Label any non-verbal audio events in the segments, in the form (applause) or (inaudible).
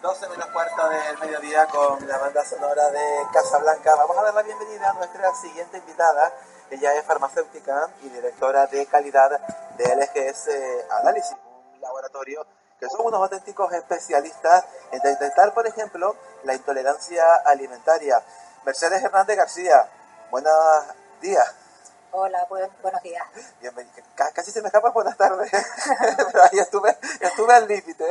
12 menos cuarto del mediodía con la banda sonora de Casablanca. Vamos a dar la bienvenida a nuestra siguiente invitada. Ella es farmacéutica y directora de calidad de LGS Análisis, un laboratorio que son unos auténticos especialistas en detectar, por ejemplo, la intolerancia alimentaria. Mercedes Hernández García, buenos días. Hola, buenos días. Bienvenido. Casi se me escapa buenas tardes, (laughs) pero ahí estuve, estuve al límite.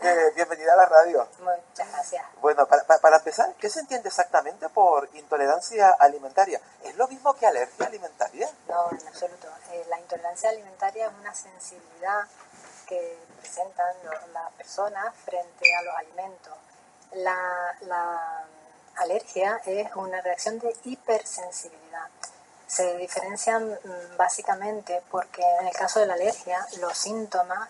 Eh, bienvenida a la radio. Muchas gracias. Bueno, para, para, empezar, ¿qué se entiende exactamente por intolerancia alimentaria? ¿Es lo mismo que alergia alimentaria? No, en absoluto. Eh, la intolerancia alimentaria es una sensibilidad que presentan las personas frente a los alimentos. La, la alergia es una reacción de hipersensibilidad se diferencian mm, básicamente porque en el caso de la alergia los síntomas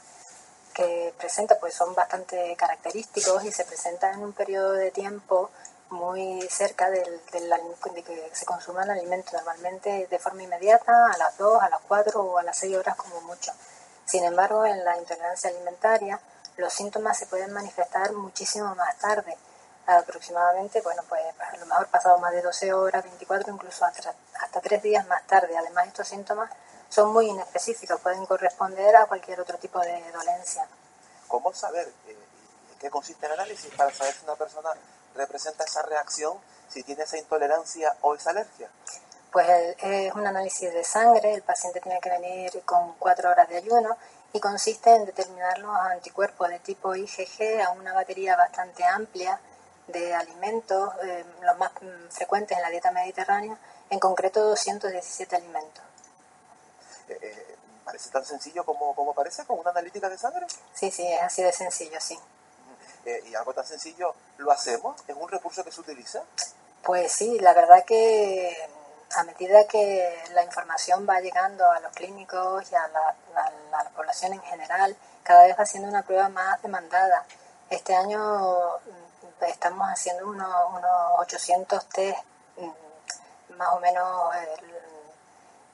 que presenta pues son bastante característicos y se presentan en un periodo de tiempo muy cerca del, de que se consuma el alimento, normalmente de forma inmediata, a las 2, a las 4 o a las 6 horas como mucho. Sin embargo, en la intolerancia alimentaria, los síntomas se pueden manifestar muchísimo más tarde, aproximadamente, bueno, pues a lo mejor pasado más de 12 horas, 24, incluso hasta, hasta 3 días más tarde. Además, estos síntomas son muy inespecíficos, pueden corresponder a cualquier otro tipo de dolencia. ¿Cómo saber eh, en qué consiste el análisis para saber si una persona representa esa reacción, si tiene esa intolerancia o esa alergia? Pues es un análisis de sangre, el paciente tiene que venir con 4 horas de ayuno y consiste en determinar los anticuerpos de tipo IgG a una batería bastante amplia de alimentos, eh, los más mm, frecuentes en la dieta mediterránea, en concreto 217 alimentos. Eh, eh, ¿Parece tan sencillo como, como parece con una analítica de sangre? Sí, sí, es así de sencillo, sí. ¿Y algo tan sencillo lo hacemos? ¿Es un recurso que se utiliza? Pues sí, la verdad que a medida que la información va llegando a los clínicos y a la, a la población en general, cada vez va siendo una prueba más demandada. Este año estamos haciendo unos, unos 800 test mm, más o menos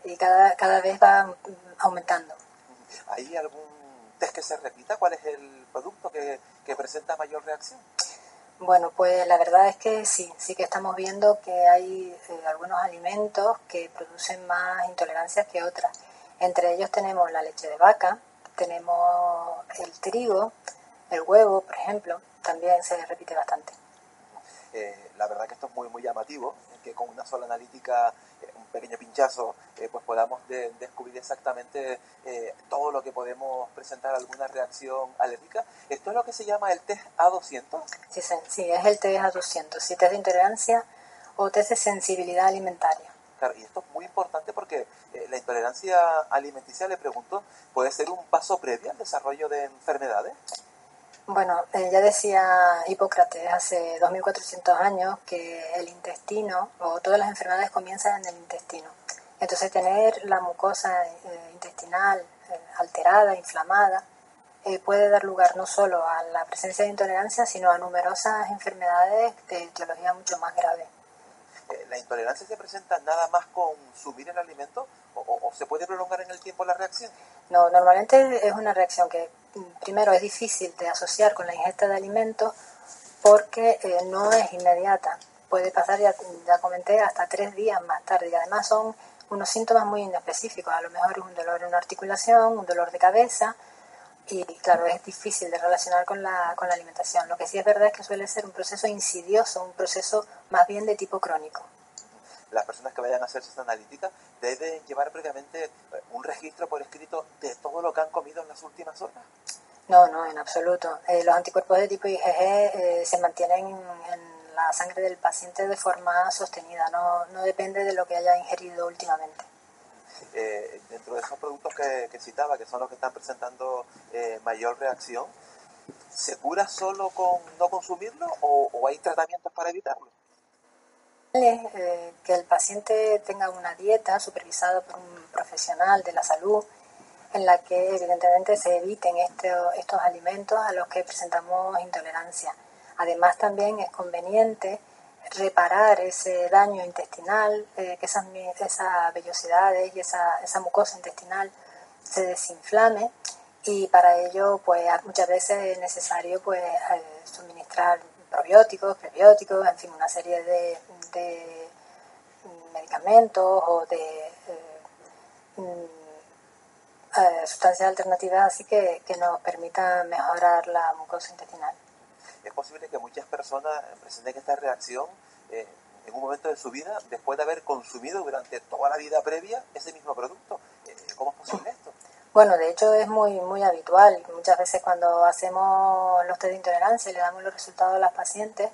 y cada, cada vez va aumentando. ¿Hay algún test que se repita? ¿Cuál es el producto que, que presenta mayor reacción? Bueno, pues la verdad es que sí, sí que estamos viendo que hay eh, algunos alimentos que producen más intolerancias que otras. Entre ellos tenemos la leche de vaca, tenemos el trigo, el huevo, por ejemplo, también se repite bastante. Eh, la verdad que esto es muy muy llamativo, que con una sola analítica, eh, un pequeño pinchazo, eh, pues podamos descubrir exactamente todo lo que podemos presentar alguna reacción alérgica. ¿Esto es lo que se llama el test A200? Sí, sí es el test A200, sí, test de intolerancia o test de sensibilidad alimentaria. Claro, y esto es muy importante porque la intolerancia alimenticia, le pregunto, ¿puede ser un paso previo al desarrollo de enfermedades? Bueno, eh, ya decía Hipócrates hace 2400 años que el intestino o todas las enfermedades comienzan en el intestino. Entonces tener la mucosa eh, intestinal eh, alterada, inflamada, puede dar lugar no solo a la presencia de intolerancia, sino a numerosas enfermedades de etiología mucho más grave. ¿La intolerancia se presenta nada más con subir el alimento o se puede prolongar en el tiempo la reacción? No, normalmente es una reacción que primero es difícil de asociar con la ingesta de alimentos porque eh, no es inmediata. Puede pasar, ya, ya comenté, hasta tres días más tarde y además son unos síntomas muy inespecíficos. A lo mejor es un dolor en una articulación, un dolor de cabeza y claro, es difícil de relacionar con la, con la alimentación. Lo que sí es verdad es que suele ser un proceso insidioso, un proceso más bien de tipo crónico las personas que vayan a hacerse esta analítica deben llevar previamente eh, un registro por escrito de todo lo que han comido en las últimas horas? No, no, en absoluto. Eh, los anticuerpos de tipo IgG eh, se mantienen en, la sangre del paciente de forma sostenida, no, no depende de lo que haya ingerido últimamente. dentro de esos productos que, citaba, que son los que están presentando mayor reacción, ¿Se cura solo con no consumirlo o, hay tratamientos para evitarlo? Eh, que el paciente tenga una dieta supervisada por un profesional de la salud en la que evidentemente se eviten estos alimentos a los que presentamos intolerancia. Además también es conveniente reparar ese daño intestinal, eh, que esas, esas vellosidades y esa, esa mucosa intestinal se desinflame y para ello pues muchas veces es necesario pues eh, suministrar probióticos, prebióticos, en fin, una serie de, medicamentos o de eh, mm, eh, sustancias alternativas así que, que nos permitan mejorar la mucosa intestinal. Es posible que muchas personas presenten esta reacción en un momento de su vida después de haber consumido durante toda la vida previa ese mismo producto. ¿Cómo es posible esto? Bueno, de hecho es muy muy habitual. Muchas veces cuando hacemos los test de intolerancia y le damos los resultados a las pacientes,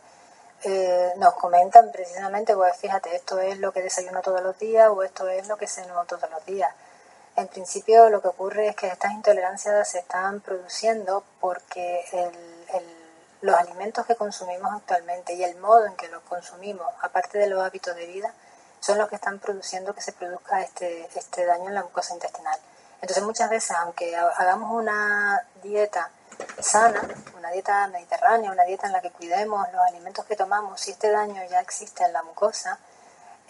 eh, nos comentan precisamente, pues fíjate, esto es lo que desayuno todos los días o esto es lo que ceno todos los días. En principio lo que ocurre es que estas intolerancias se están produciendo porque los alimentos que consumimos actualmente y el modo en que los consumimos, aparte de los hábitos de vida, son los que están produciendo que se produzca este, este daño en la mucosa intestinal. Entonces muchas veces, aunque hagamos una dieta sana, una dieta mediterránea, una dieta en la que cuidemos los alimentos que tomamos, si este daño ya existe en la mucosa,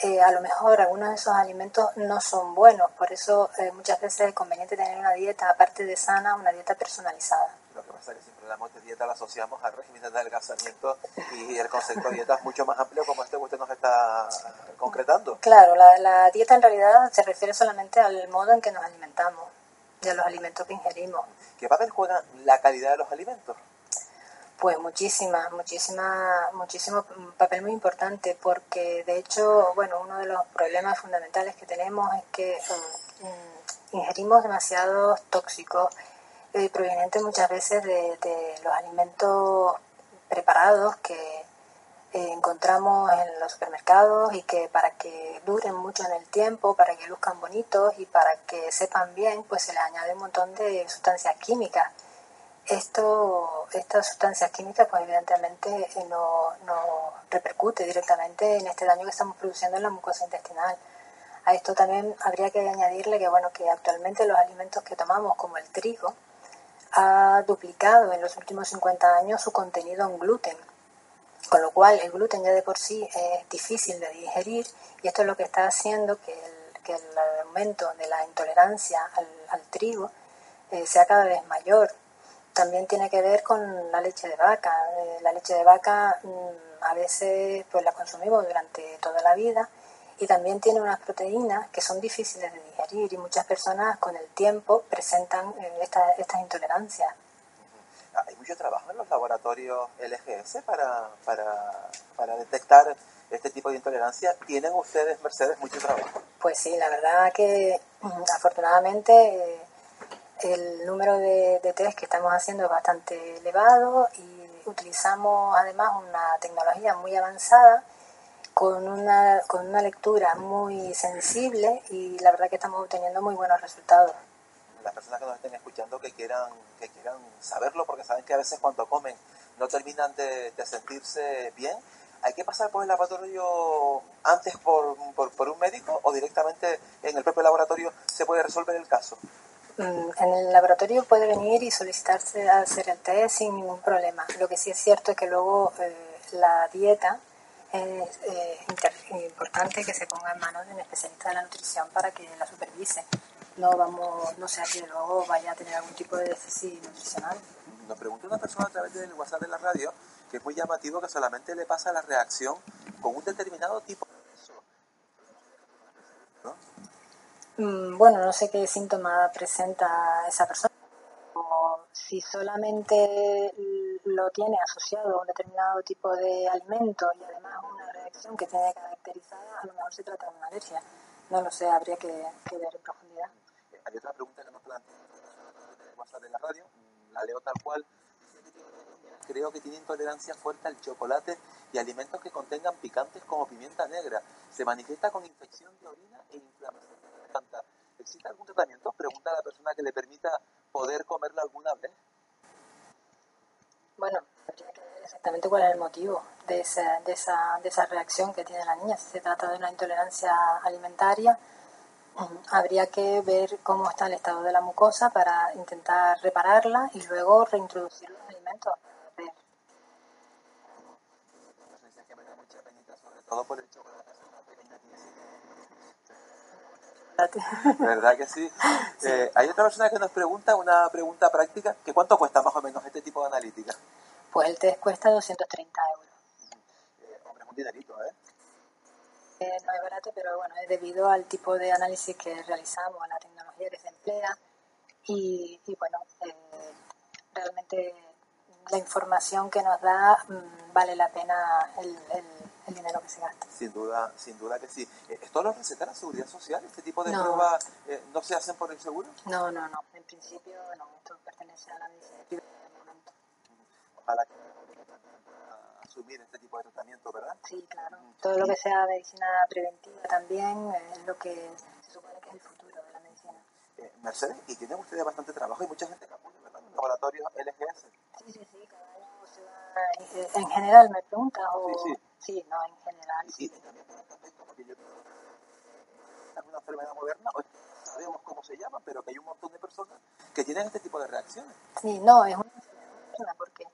eh, a lo mejor algunos de esos alimentos no son buenos. Por eso eh, muchas veces es conveniente tener una dieta, aparte de sana, una dieta personalizada. Pasa que siempre hablamos de dieta la asociamos al régimen de adelgazamiento y el concepto de dieta es mucho más amplio como este que usted nos está concretando. Claro, la, la dieta en realidad se refiere solamente al modo en que nos alimentamos y a los alimentos que ingerimos. ¿Qué papel juega la calidad de los alimentos? Pues muchísima, muchísima, muchísimo papel muy importante porque de hecho, bueno, uno de los problemas fundamentales que tenemos es que mm, ingerimos demasiados tóxicos eh, provenientes muchas veces de, los alimentos preparados que eh, encontramos en los supermercados y que para que duren mucho en el tiempo, para que luzcan bonitos y para que sepan bien, pues se le añade un montón de sustancias químicas esto, estas sustancias químicas, pues evidentemente eh, no, no, repercute directamente en este daño que estamos produciendo en la mucosa intestinal. A esto también habría que añadirle que, bueno, que actualmente los alimentos que tomamos, como el trigo, ha duplicado en los últimos 50 años su contenido en gluten, con lo cual el gluten ya de por sí es difícil de digerir y esto es lo que está haciendo que el, que el aumento de la intolerancia al, trigo eh, sea cada vez mayor también tiene que ver con la leche de vaca. Eh, la leche de vaca mm, a veces pues la consumimos durante toda la vida y también tiene unas proteínas que son difíciles de digerir y muchas personas con el tiempo presentan eh, estas intolerancias. Hay mucho trabajo en los laboratorios LGS para, para, para detectar este tipo de intolerancia. ¿Tienen ustedes, Mercedes, mucho trabajo? Pues sí, la verdad que mm, afortunadamente eh, el número de, test que estamos haciendo es bastante elevado y utilizamos además una tecnología muy avanzada con una, con una lectura muy sensible y la verdad que estamos obteniendo muy buenos resultados. Las personas que nos estén escuchando que quieran, que quieran saberlo, porque saben que a veces cuando comen no terminan de, sentirse bien, ¿hay que pasar por el laboratorio antes por, por un médico o directamente en el propio laboratorio se puede resolver el caso? Mm, en el laboratorio puede venir y solicitarse a hacer el test sin ningún problema. Lo que sí es cierto es que luego eh, la dieta es eh, importante que se ponga en manos de un especialista de la nutrición para que la supervise. No vamos, no sea que luego vaya a tener algún tipo de déficit nutricional. Nos pregunta una persona a través del WhatsApp de la radio que es muy llamativo que solamente le pasa la reacción con un determinado tipo de ¿no? Mm, bueno, no sé qué síntoma presenta esa persona. O si solamente lo tiene asociado a un determinado tipo de alimento y además una reacción que tiene caracterizada, a lo mejor se trata de una alergia. No lo sé, habría que, ver en profundidad. Hay otra pregunta que nos plantea de la radio, la leo tal cual. Creo que tiene intolerancia fuerte al chocolate y alimentos que contengan picantes como pimienta negra. Se manifiesta con infección de orina e inflamación ¿Existe algún tratamiento? Pregunta a la persona que le permita poder comerla alguna vez. Bueno, habría que ver exactamente cuál es el motivo de esa, de, esa, de esa reacción que tiene la niña. Si se trata de una intolerancia alimentaria, (clears throat) habría que ver cómo está el estado de la mucosa para intentar repararla y luego reintroducir los alimentos. Todo por ¿Verdad que (laughs) sí? Eh, hay otra persona que nos pregunta, una pregunta práctica, que ¿cuánto cuesta más o menos este tipo de analítica? Pues el test cuesta 230 euros. Eh, hombre, es un dinerito, ¿eh? ¿eh? No es barato, pero bueno, es debido al tipo de análisis que realizamos, a la tecnología que se emplea y, y bueno, realmente la información que nos da mmm, vale la pena el, el el dinero que se gasta. Sin duda, sin duda que sí. Eh, ¿Esto lo receta la Seguridad Social? ¿Este tipo de no. pruebas eh, no se hacen por el seguro? No, no, no. En principio no. Esto pertenece a la medicina privada de momento. Ojalá que asumir este tipo de tratamiento, ¿verdad? Sí, claro. Todo lo que sea medicina preventiva también es lo que se supone que es el futuro de la medicina. Eh, Mercedes, y tienen ustedes bastante trabajo y mucha gente que apoya, ¿verdad? Laboratorios LGS. Sí, sí, sí. Cada año se va... En general me preguntas o... Sí, sí. Sí, no, en general. Sí. aspecto, porque yo una enfermedad moderna, hoy sabemos cómo se llama, pero que hay un montón de personas que tienen este tipo de reacciones. Sí, no, es una enfermedad moderna porque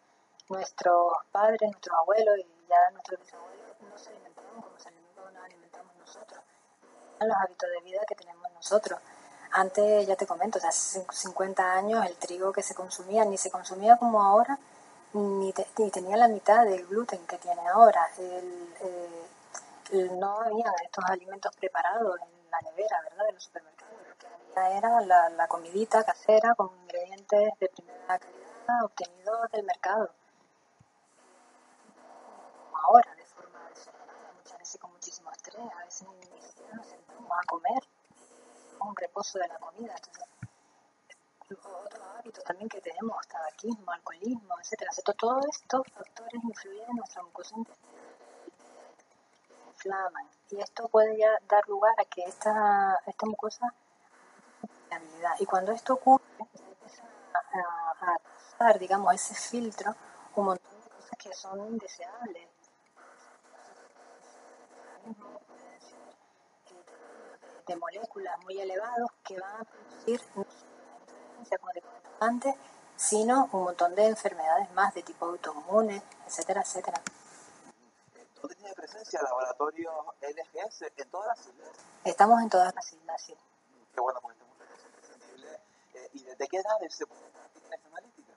nuestros padres, nuestros abuelos y ya nuestros bisabuelos no se alimentaban como se nos alimentamos nosotros. Los hábitos de vida que tenemos nosotros. Antes, ya te comento, hace 50 años el trigo que se consumía ni se consumía como ahora, ni, ni, tenía la mitad del gluten que tiene ahora. El, eh, no había estos alimentos preparados en la nevera, ¿verdad? De los supermercados. Lo que había era la, comidita casera con ingredientes de primera calidad obtenidos del mercado. Ahora, de forma muchas veces con muchísimo estrés, a veces ni siquiera nos sentamos a comer, un reposo de la comida. Otros hábitos también que tenemos, tabaquismo, alcoholismo, etcétera. Todos estos factores influyen en nuestra mucosa inflaman y esto puede ya dar lugar a que esta, esta mucosa. Y cuando esto ocurre, empieza a, a pasar, digamos, ese filtro un montón de cosas que son indeseables. de moléculas muy elevados que van a producir como te comentaba antes, sino un montón de enfermedades más de tipo autoinmune, etcétera, etcétera. ¿Dónde tiene presencia el laboratorio LGS? ¿En todas las islas? Estamos en todas las islas, sí. Qué bueno, porque imprescindible. Eh, ¿Y desde qué edad se puede esta analítica?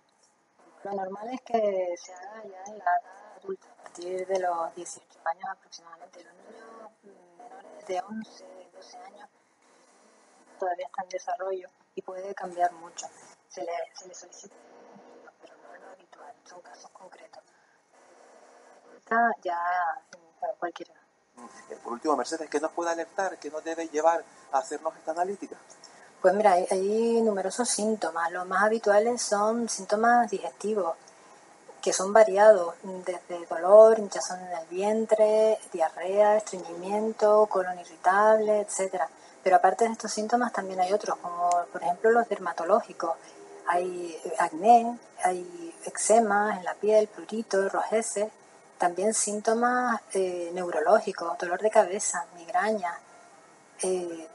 Lo normal es que se haga ya en la edad adulta, a partir de los 18 años aproximadamente. Los niños menores de 11, 12 años todavía están en desarrollo y puede cambiar mucho. Se le, se le solicita, pero no es lo habitual, son casos concretos. Está ya para cualquier edad. Eh, por último, Mercedes, ¿qué nos puede alertar? ¿Qué nos debe llevar a hacernos esta analítica? Pues mira, hay, hay numerosos síntomas. Los más habituales son síntomas digestivos, que son variados, desde dolor, hinchazón en el vientre, diarrea, estreñimiento, colon irritable, etcétera. Pero aparte de estos síntomas también hay otros, como por ejemplo los dermatológicos. Hay acné, hay eczema en la piel, prurito, rojeces. También síntomas eh, neurológicos, dolor de cabeza, migraña. Eh,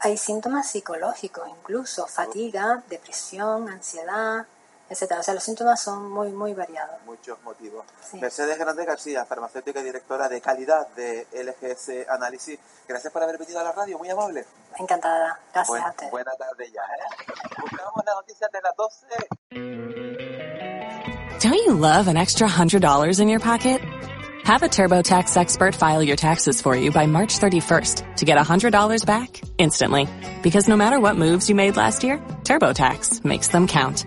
hay síntomas psicológicos incluso, fatiga, depresión, ansiedad, etcétera. O sea, los síntomas son muy, muy variados. Muchos motivos. Sí. Mercedes Grande García, farmacéutica y directora de calidad de LGS Análisis. Gracias por haber venido a la radio, muy amable. Encantada. Gracias Buen, a usted. Buena tarde ya, ¿eh? Buscamos las noticias de las 12. Don't you love an extra $100 in your pocket? Have a TurboTax expert file your taxes for you by March 31st to get $100 back instantly. Because no matter what moves you made last year, TurboTax makes them count.